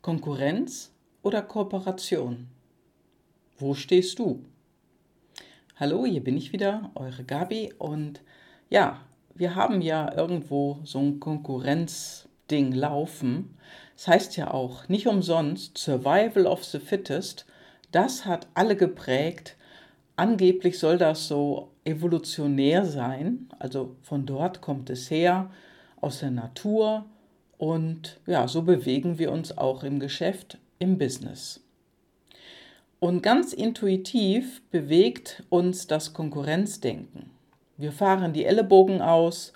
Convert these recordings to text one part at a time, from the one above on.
Konkurrenz oder Kooperation? Wo stehst du? Hallo, hier bin ich wieder, eure Gabi. Und ja, wir haben ja irgendwo so ein Konkurrenzding laufen. Das heißt ja auch nicht umsonst Survival of the Fittest. Das hat alle geprägt. Angeblich soll das so evolutionär sein. Also von dort kommt es her, aus der Natur. Und ja, so bewegen wir uns auch im Geschäft, im Business. Und ganz intuitiv bewegt uns das Konkurrenzdenken. Wir fahren die Ellenbogen aus,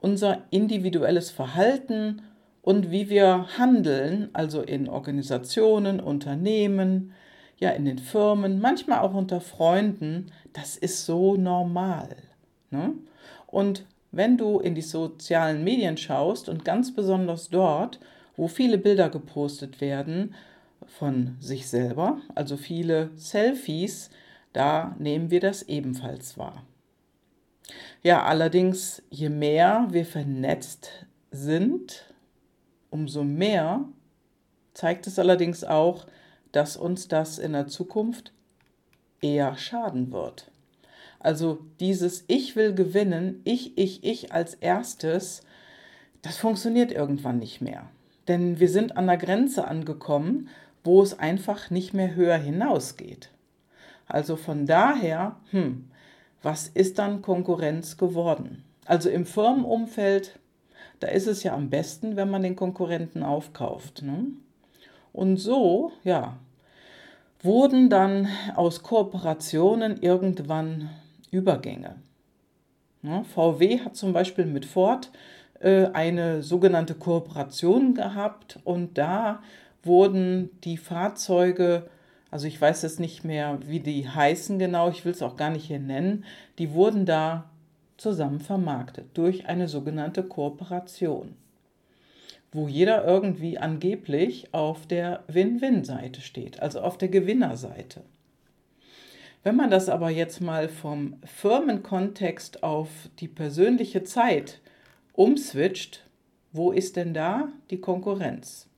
unser individuelles Verhalten und wie wir handeln, also in Organisationen, Unternehmen, ja in den Firmen, manchmal auch unter Freunden, das ist so normal. Ne? Und wenn du in die sozialen Medien schaust und ganz besonders dort, wo viele Bilder gepostet werden, von sich selber, also viele Selfies, da nehmen wir das ebenfalls wahr. Ja, allerdings, je mehr wir vernetzt sind, umso mehr zeigt es allerdings auch, dass uns das in der Zukunft eher schaden wird. Also dieses Ich will gewinnen, ich, ich, ich als erstes, das funktioniert irgendwann nicht mehr. Denn wir sind an der Grenze angekommen, wo es einfach nicht mehr höher hinausgeht. Also von daher, hm, was ist dann Konkurrenz geworden? Also im Firmenumfeld, da ist es ja am besten, wenn man den Konkurrenten aufkauft. Ne? Und so, ja, wurden dann aus Kooperationen irgendwann Übergänge. VW hat zum Beispiel mit Ford äh, eine sogenannte Kooperation gehabt und da wurden die Fahrzeuge, also ich weiß jetzt nicht mehr, wie die heißen genau, ich will es auch gar nicht hier nennen, die wurden da zusammen vermarktet durch eine sogenannte Kooperation, wo jeder irgendwie angeblich auf der Win-Win-Seite steht, also auf der Gewinnerseite. Wenn man das aber jetzt mal vom Firmenkontext auf die persönliche Zeit umswitcht, wo ist denn da die Konkurrenz?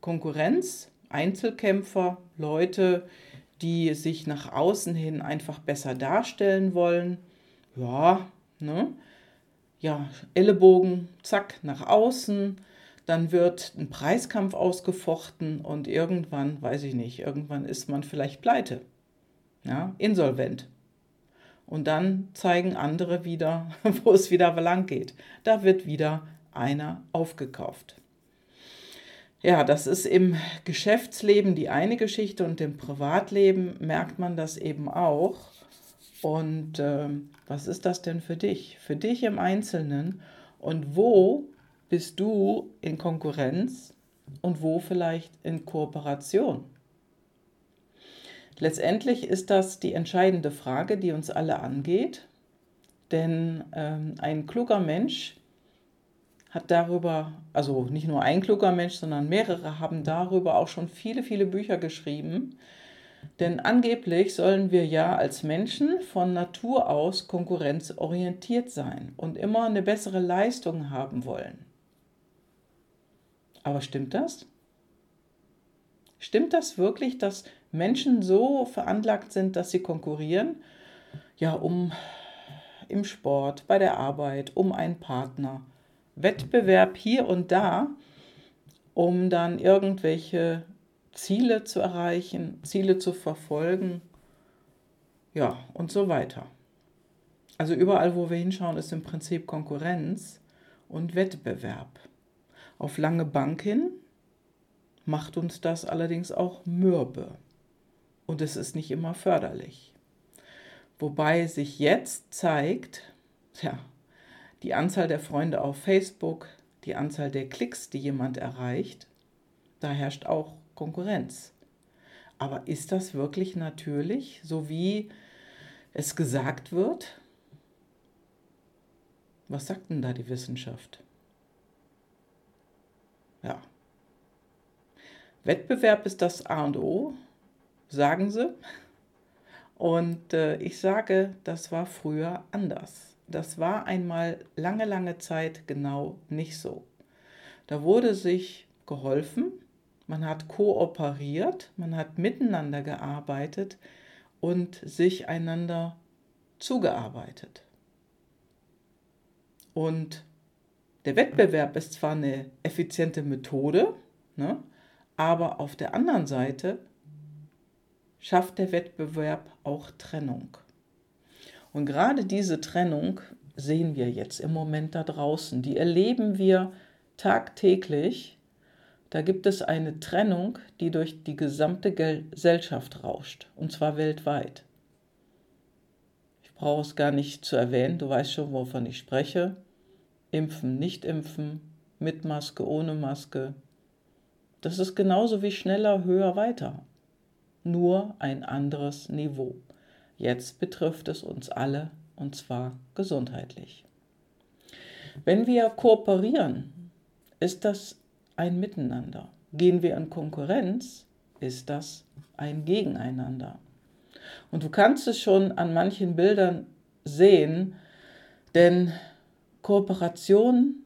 Konkurrenz, Einzelkämpfer, Leute, die sich nach außen hin einfach besser darstellen wollen. Ja, ne? Ja, Ellenbogen, zack, nach außen. Dann wird ein Preiskampf ausgefochten und irgendwann, weiß ich nicht, irgendwann ist man vielleicht pleite. Ja, insolvent. Und dann zeigen andere wieder, wo es wieder lang geht. Da wird wieder einer aufgekauft. Ja, das ist im Geschäftsleben die eine Geschichte und im Privatleben merkt man das eben auch. Und äh, was ist das denn für dich? Für dich im Einzelnen und wo bist du in Konkurrenz und wo vielleicht in Kooperation? Letztendlich ist das die entscheidende Frage, die uns alle angeht, denn ähm, ein kluger Mensch hat darüber, also nicht nur ein kluger Mensch, sondern mehrere haben darüber auch schon viele, viele Bücher geschrieben. Denn angeblich sollen wir ja als Menschen von Natur aus konkurrenzorientiert sein und immer eine bessere Leistung haben wollen. Aber stimmt das? Stimmt das wirklich, dass Menschen so veranlagt sind, dass sie konkurrieren? Ja, um im Sport, bei der Arbeit, um einen Partner Wettbewerb hier und da, um dann irgendwelche Ziele zu erreichen, Ziele zu verfolgen, ja, und so weiter. Also überall, wo wir hinschauen, ist im Prinzip Konkurrenz und Wettbewerb. Auf lange Bank hin macht uns das allerdings auch mürbe. Und es ist nicht immer förderlich. Wobei sich jetzt zeigt, ja, die Anzahl der Freunde auf Facebook, die Anzahl der Klicks, die jemand erreicht, da herrscht auch Konkurrenz. Aber ist das wirklich natürlich, so wie es gesagt wird? Was sagt denn da die Wissenschaft? Ja. Wettbewerb ist das A und O, sagen sie. Und äh, ich sage, das war früher anders das war einmal lange, lange Zeit genau nicht so. Da wurde sich geholfen, man hat kooperiert, man hat miteinander gearbeitet und sich einander zugearbeitet. Und der Wettbewerb ist zwar eine effiziente Methode, ne, aber auf der anderen Seite schafft der Wettbewerb auch Trennung. Und gerade diese Trennung sehen wir jetzt im Moment da draußen. Die erleben wir tagtäglich. Da gibt es eine Trennung, die durch die gesamte Gesellschaft rauscht, und zwar weltweit. Ich brauche es gar nicht zu erwähnen, du weißt schon, wovon ich spreche. Impfen, nicht impfen, mit Maske, ohne Maske. Das ist genauso wie schneller, höher, weiter. Nur ein anderes Niveau. Jetzt betrifft es uns alle und zwar gesundheitlich. Wenn wir kooperieren, ist das ein Miteinander. Gehen wir in Konkurrenz, ist das ein Gegeneinander. Und du kannst es schon an manchen Bildern sehen, denn Kooperation,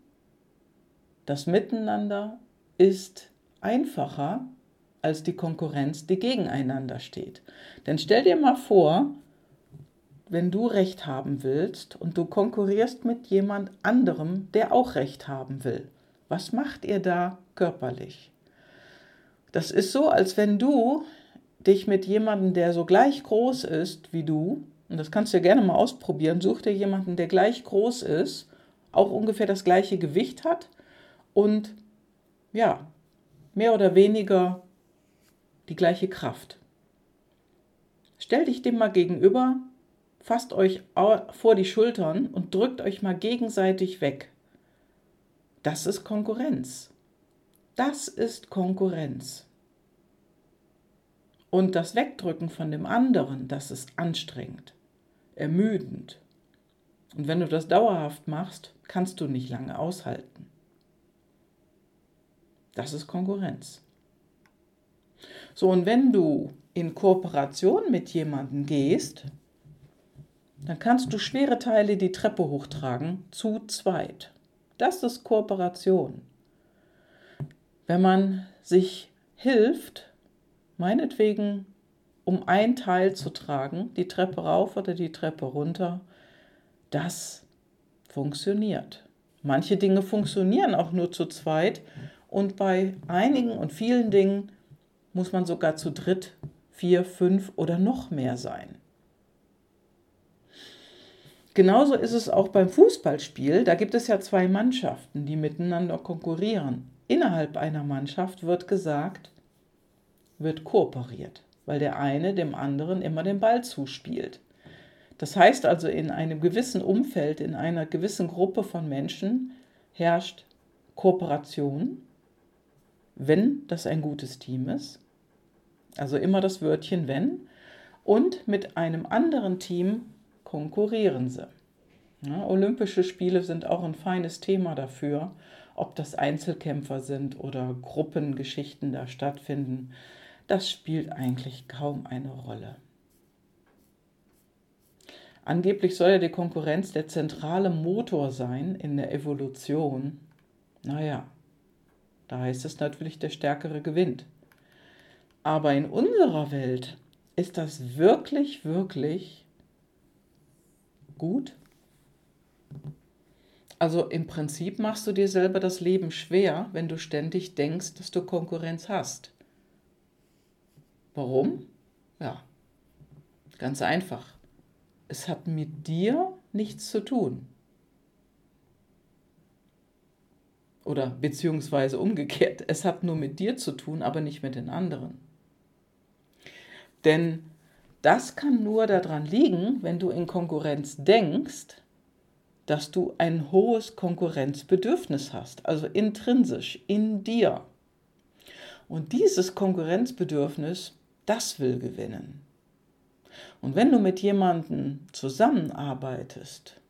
das Miteinander ist einfacher als die Konkurrenz, die gegeneinander steht. Denn stell dir mal vor, wenn du Recht haben willst und du konkurrierst mit jemand anderem, der auch Recht haben will. Was macht ihr da körperlich? Das ist so, als wenn du dich mit jemandem, der so gleich groß ist wie du, und das kannst du gerne mal ausprobieren, such dir jemanden, der gleich groß ist, auch ungefähr das gleiche Gewicht hat und ja, mehr oder weniger die gleiche Kraft. Stell dich dem mal gegenüber fasst euch vor die Schultern und drückt euch mal gegenseitig weg. Das ist Konkurrenz. Das ist Konkurrenz. Und das Wegdrücken von dem anderen, das ist anstrengend, ermüdend. Und wenn du das dauerhaft machst, kannst du nicht lange aushalten. Das ist Konkurrenz. So, und wenn du in Kooperation mit jemandem gehst, dann kannst du schwere Teile die Treppe hochtragen, zu zweit. Das ist Kooperation. Wenn man sich hilft, meinetwegen um ein Teil zu tragen, die Treppe rauf oder die Treppe runter, das funktioniert. Manche Dinge funktionieren auch nur zu zweit und bei einigen und vielen Dingen muss man sogar zu dritt, vier, fünf oder noch mehr sein. Genauso ist es auch beim Fußballspiel. Da gibt es ja zwei Mannschaften, die miteinander konkurrieren. Innerhalb einer Mannschaft wird gesagt, wird kooperiert, weil der eine dem anderen immer den Ball zuspielt. Das heißt also, in einem gewissen Umfeld, in einer gewissen Gruppe von Menschen herrscht Kooperation, wenn das ein gutes Team ist. Also immer das Wörtchen wenn. Und mit einem anderen Team konkurrieren sie. Ja, Olympische Spiele sind auch ein feines Thema dafür, ob das Einzelkämpfer sind oder Gruppengeschichten da stattfinden. Das spielt eigentlich kaum eine Rolle. Angeblich soll ja die Konkurrenz der zentrale Motor sein in der Evolution. Naja, da heißt es natürlich, der Stärkere gewinnt. Aber in unserer Welt ist das wirklich, wirklich gut? Also im Prinzip machst du dir selber das Leben schwer, wenn du ständig denkst, dass du Konkurrenz hast. Warum? Ja, ganz einfach. Es hat mit dir nichts zu tun. Oder beziehungsweise umgekehrt, es hat nur mit dir zu tun, aber nicht mit den anderen. Denn das kann nur daran liegen, wenn du in Konkurrenz denkst, dass du ein hohes Konkurrenzbedürfnis hast, also intrinsisch in dir. Und dieses Konkurrenzbedürfnis, das will gewinnen. Und wenn du mit jemandem zusammenarbeitest,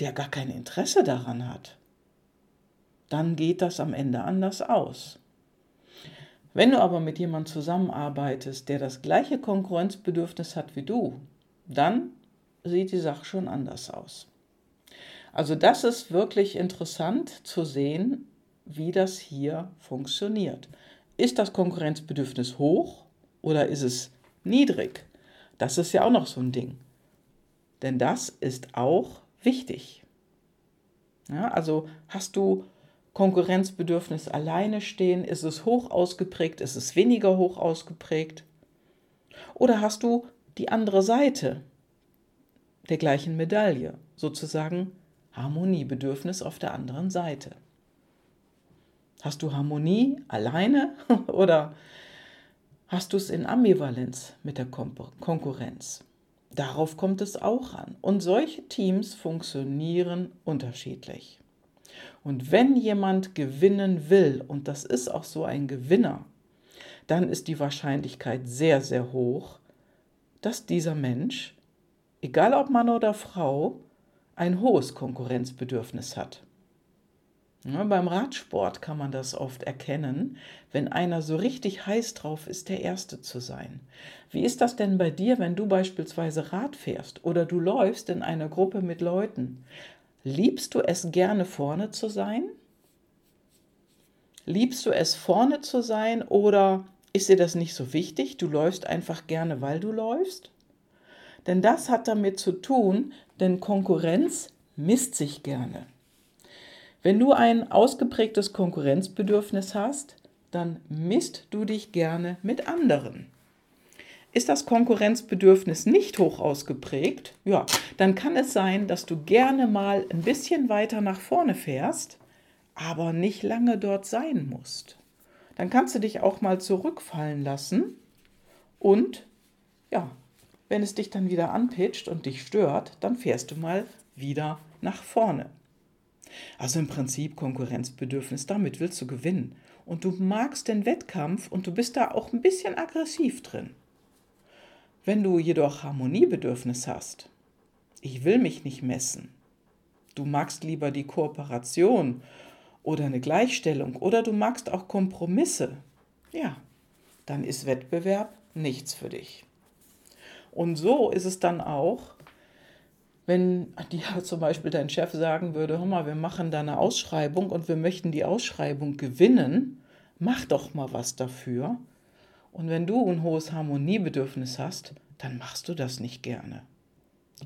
der gar kein Interesse daran hat, dann geht das am Ende anders aus. Wenn du aber mit jemandem zusammenarbeitest, der das gleiche Konkurrenzbedürfnis hat wie du, dann sieht die Sache schon anders aus. Also das ist wirklich interessant zu sehen, wie das hier funktioniert. Ist das Konkurrenzbedürfnis hoch oder ist es niedrig? Das ist ja auch noch so ein Ding. Denn das ist auch wichtig. Ja, also hast du Konkurrenzbedürfnis alleine stehen? Ist es hoch ausgeprägt? Ist es weniger hoch ausgeprägt? Oder hast du die andere Seite der gleichen Medaille, sozusagen Harmoniebedürfnis auf der anderen Seite? Hast du Harmonie alleine oder hast du es in Ambivalenz mit der Konkurrenz? Darauf kommt es auch an. Und solche Teams funktionieren unterschiedlich. Und wenn jemand gewinnen will, und das ist auch so ein Gewinner, dann ist die Wahrscheinlichkeit sehr, sehr hoch, dass dieser Mensch, egal ob Mann oder Frau, ein hohes Konkurrenzbedürfnis hat. Ja, beim Radsport kann man das oft erkennen, wenn einer so richtig heiß drauf ist, der Erste zu sein. Wie ist das denn bei dir, wenn du beispielsweise Rad fährst oder du läufst in einer Gruppe mit Leuten? Liebst du es gerne vorne zu sein? Liebst du es vorne zu sein oder ist dir das nicht so wichtig? Du läufst einfach gerne, weil du läufst? Denn das hat damit zu tun, denn Konkurrenz misst sich gerne. Wenn du ein ausgeprägtes Konkurrenzbedürfnis hast, dann misst du dich gerne mit anderen. Ist das Konkurrenzbedürfnis nicht hoch ausgeprägt, ja, dann kann es sein, dass du gerne mal ein bisschen weiter nach vorne fährst, aber nicht lange dort sein musst. Dann kannst du dich auch mal zurückfallen lassen und ja, wenn es dich dann wieder anpitcht und dich stört, dann fährst du mal wieder nach vorne. Also im Prinzip Konkurrenzbedürfnis, damit willst du gewinnen. Und du magst den Wettkampf und du bist da auch ein bisschen aggressiv drin. Wenn du jedoch Harmoniebedürfnis hast, ich will mich nicht messen, du magst lieber die Kooperation oder eine Gleichstellung oder du magst auch Kompromisse, ja, dann ist Wettbewerb nichts für dich. Und so ist es dann auch wenn dir zum Beispiel dein Chef sagen würde, hör mal, wir machen da eine Ausschreibung und wir möchten die Ausschreibung gewinnen, mach doch mal was dafür. Und wenn du ein hohes Harmoniebedürfnis hast, dann machst du das nicht gerne.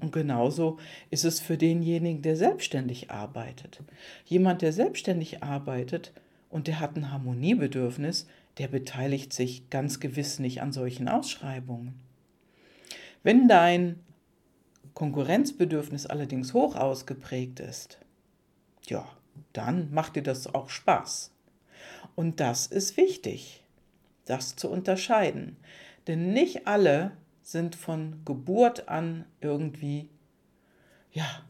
Und genauso ist es für denjenigen, der selbstständig arbeitet. Jemand, der selbstständig arbeitet und der hat ein Harmoniebedürfnis, der beteiligt sich ganz gewiss nicht an solchen Ausschreibungen. Wenn dein Konkurrenzbedürfnis allerdings hoch ausgeprägt ist, ja, dann macht dir das auch Spaß. Und das ist wichtig, das zu unterscheiden. Denn nicht alle sind von Geburt an irgendwie, ja,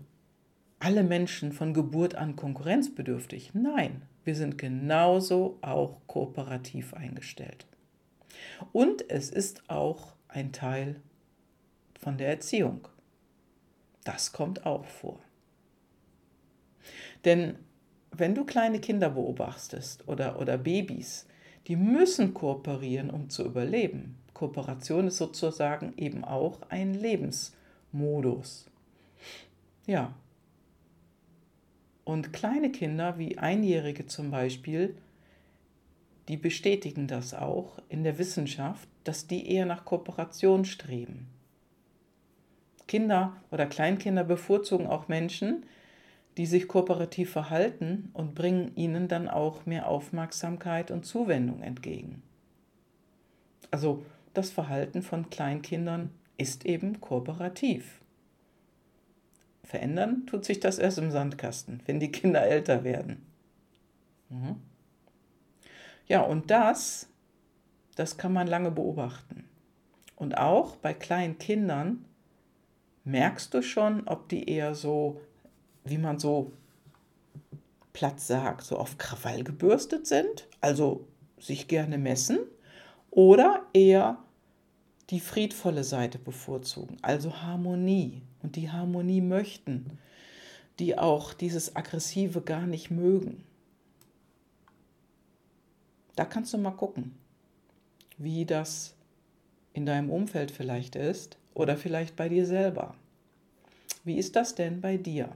alle Menschen von Geburt an konkurrenzbedürftig. Nein, wir sind genauso auch kooperativ eingestellt. Und es ist auch ein Teil von der Erziehung. Das kommt auch vor. Denn wenn du kleine Kinder beobachtest oder, oder Babys, die müssen kooperieren, um zu überleben. Kooperation ist sozusagen eben auch ein Lebensmodus. Ja. Und kleine Kinder wie Einjährige zum Beispiel, die bestätigen das auch in der Wissenschaft, dass die eher nach Kooperation streben. Kinder oder Kleinkinder bevorzugen auch Menschen, die sich kooperativ verhalten und bringen ihnen dann auch mehr Aufmerksamkeit und Zuwendung entgegen. Also das Verhalten von Kleinkindern ist eben kooperativ. Verändern tut sich das erst im Sandkasten, wenn die Kinder älter werden. Mhm. Ja, und das, das kann man lange beobachten. Und auch bei kleinen Kindern merkst du schon, ob die eher so, wie man so platt sagt, so auf Krawall gebürstet sind, also sich gerne messen, oder eher die friedvolle Seite bevorzugen, also Harmonie und die Harmonie möchten, die auch dieses Aggressive gar nicht mögen. Da kannst du mal gucken, wie das in deinem Umfeld vielleicht ist oder vielleicht bei dir selber. Wie ist das denn bei dir?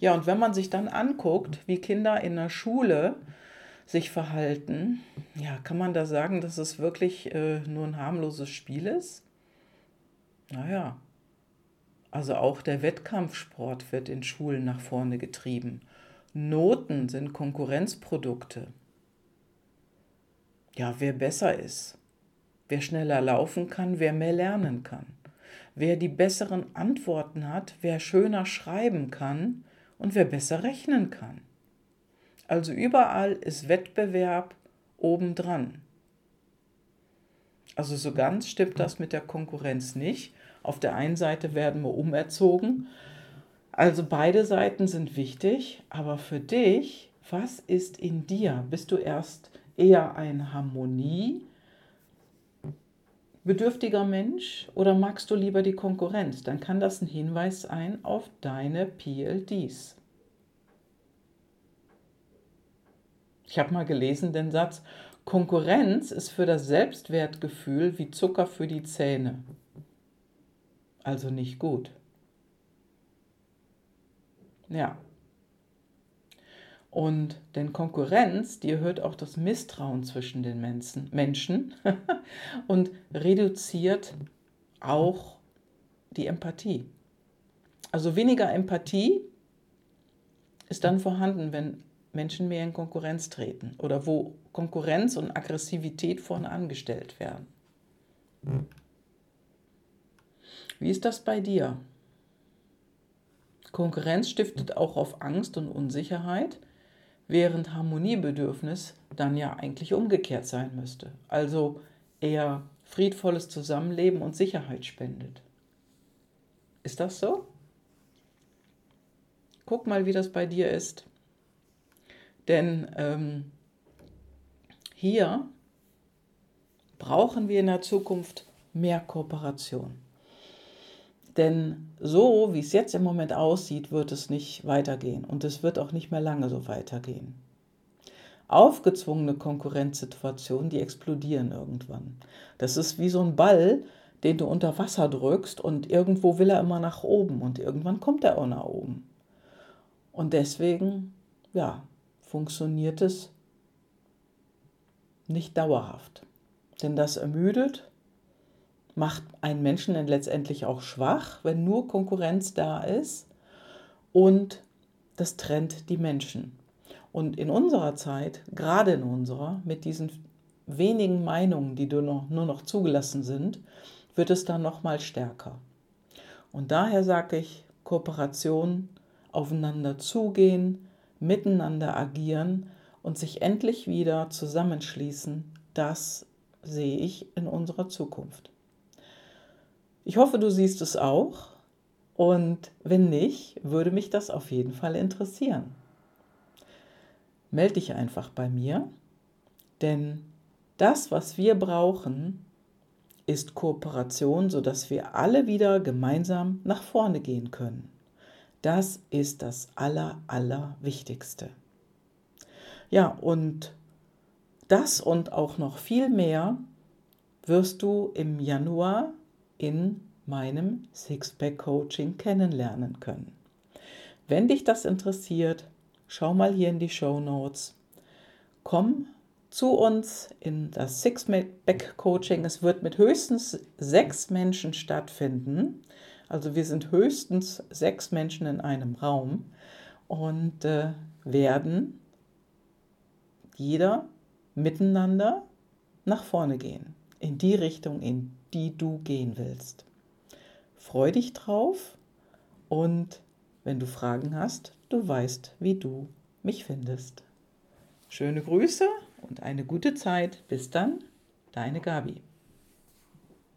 Ja, und wenn man sich dann anguckt, wie Kinder in der Schule sich verhalten, ja, kann man da sagen, dass es wirklich äh, nur ein harmloses Spiel ist? Naja, also auch der Wettkampfsport wird in Schulen nach vorne getrieben. Noten sind Konkurrenzprodukte. Ja, wer besser ist, wer schneller laufen kann, wer mehr lernen kann, wer die besseren Antworten hat, wer schöner schreiben kann und wer besser rechnen kann. Also überall ist Wettbewerb obendran. Also so ganz stimmt das mit der Konkurrenz nicht. Auf der einen Seite werden wir umerzogen. Also beide Seiten sind wichtig, aber für dich, was ist in dir? Bist du erst eher ein Harmonie bedürftiger Mensch oder magst du lieber die Konkurrenz? Dann kann das ein Hinweis sein auf deine PLDs. Ich habe mal gelesen den Satz, Konkurrenz ist für das Selbstwertgefühl wie Zucker für die Zähne. Also nicht gut. Ja. Und denn Konkurrenz, die erhöht auch das Misstrauen zwischen den Menschen und reduziert auch die Empathie. Also weniger Empathie ist dann vorhanden, wenn Menschen mehr in Konkurrenz treten oder wo Konkurrenz und Aggressivität vorne angestellt werden. Wie ist das bei dir? Konkurrenz stiftet auch auf Angst und Unsicherheit, während Harmoniebedürfnis dann ja eigentlich umgekehrt sein müsste. Also eher friedvolles Zusammenleben und Sicherheit spendet. Ist das so? Guck mal, wie das bei dir ist. Denn ähm, hier brauchen wir in der Zukunft mehr Kooperation. Denn so, wie es jetzt im Moment aussieht, wird es nicht weitergehen und es wird auch nicht mehr lange so weitergehen. Aufgezwungene Konkurrenzsituationen, die explodieren irgendwann. Das ist wie so ein Ball, den du unter Wasser drückst und irgendwo will er immer nach oben und irgendwann kommt er auch nach oben. Und deswegen, ja, funktioniert es nicht dauerhaft. Denn das ermüdet macht einen Menschen dann letztendlich auch schwach, wenn nur Konkurrenz da ist und das trennt die Menschen. Und in unserer Zeit, gerade in unserer, mit diesen wenigen Meinungen, die noch, nur noch zugelassen sind, wird es dann noch mal stärker. Und daher sage ich, Kooperation, aufeinander zugehen, miteinander agieren und sich endlich wieder zusammenschließen, das sehe ich in unserer Zukunft. Ich hoffe, du siehst es auch. Und wenn nicht, würde mich das auf jeden Fall interessieren. Meld dich einfach bei mir, denn das, was wir brauchen, ist Kooperation, sodass wir alle wieder gemeinsam nach vorne gehen können. Das ist das Aller, Allerwichtigste. Ja, und das und auch noch viel mehr wirst du im Januar in meinem Sixpack-Coaching kennenlernen können. Wenn dich das interessiert, schau mal hier in die Show Notes. Komm zu uns in das Sixpack-Coaching. Es wird mit höchstens sechs Menschen stattfinden. Also wir sind höchstens sechs Menschen in einem Raum und äh, werden jeder miteinander nach vorne gehen, in die Richtung, in die du gehen willst. Freu dich drauf und wenn du Fragen hast, du weißt, wie du mich findest. Schöne Grüße und eine gute Zeit. Bis dann, deine Gabi.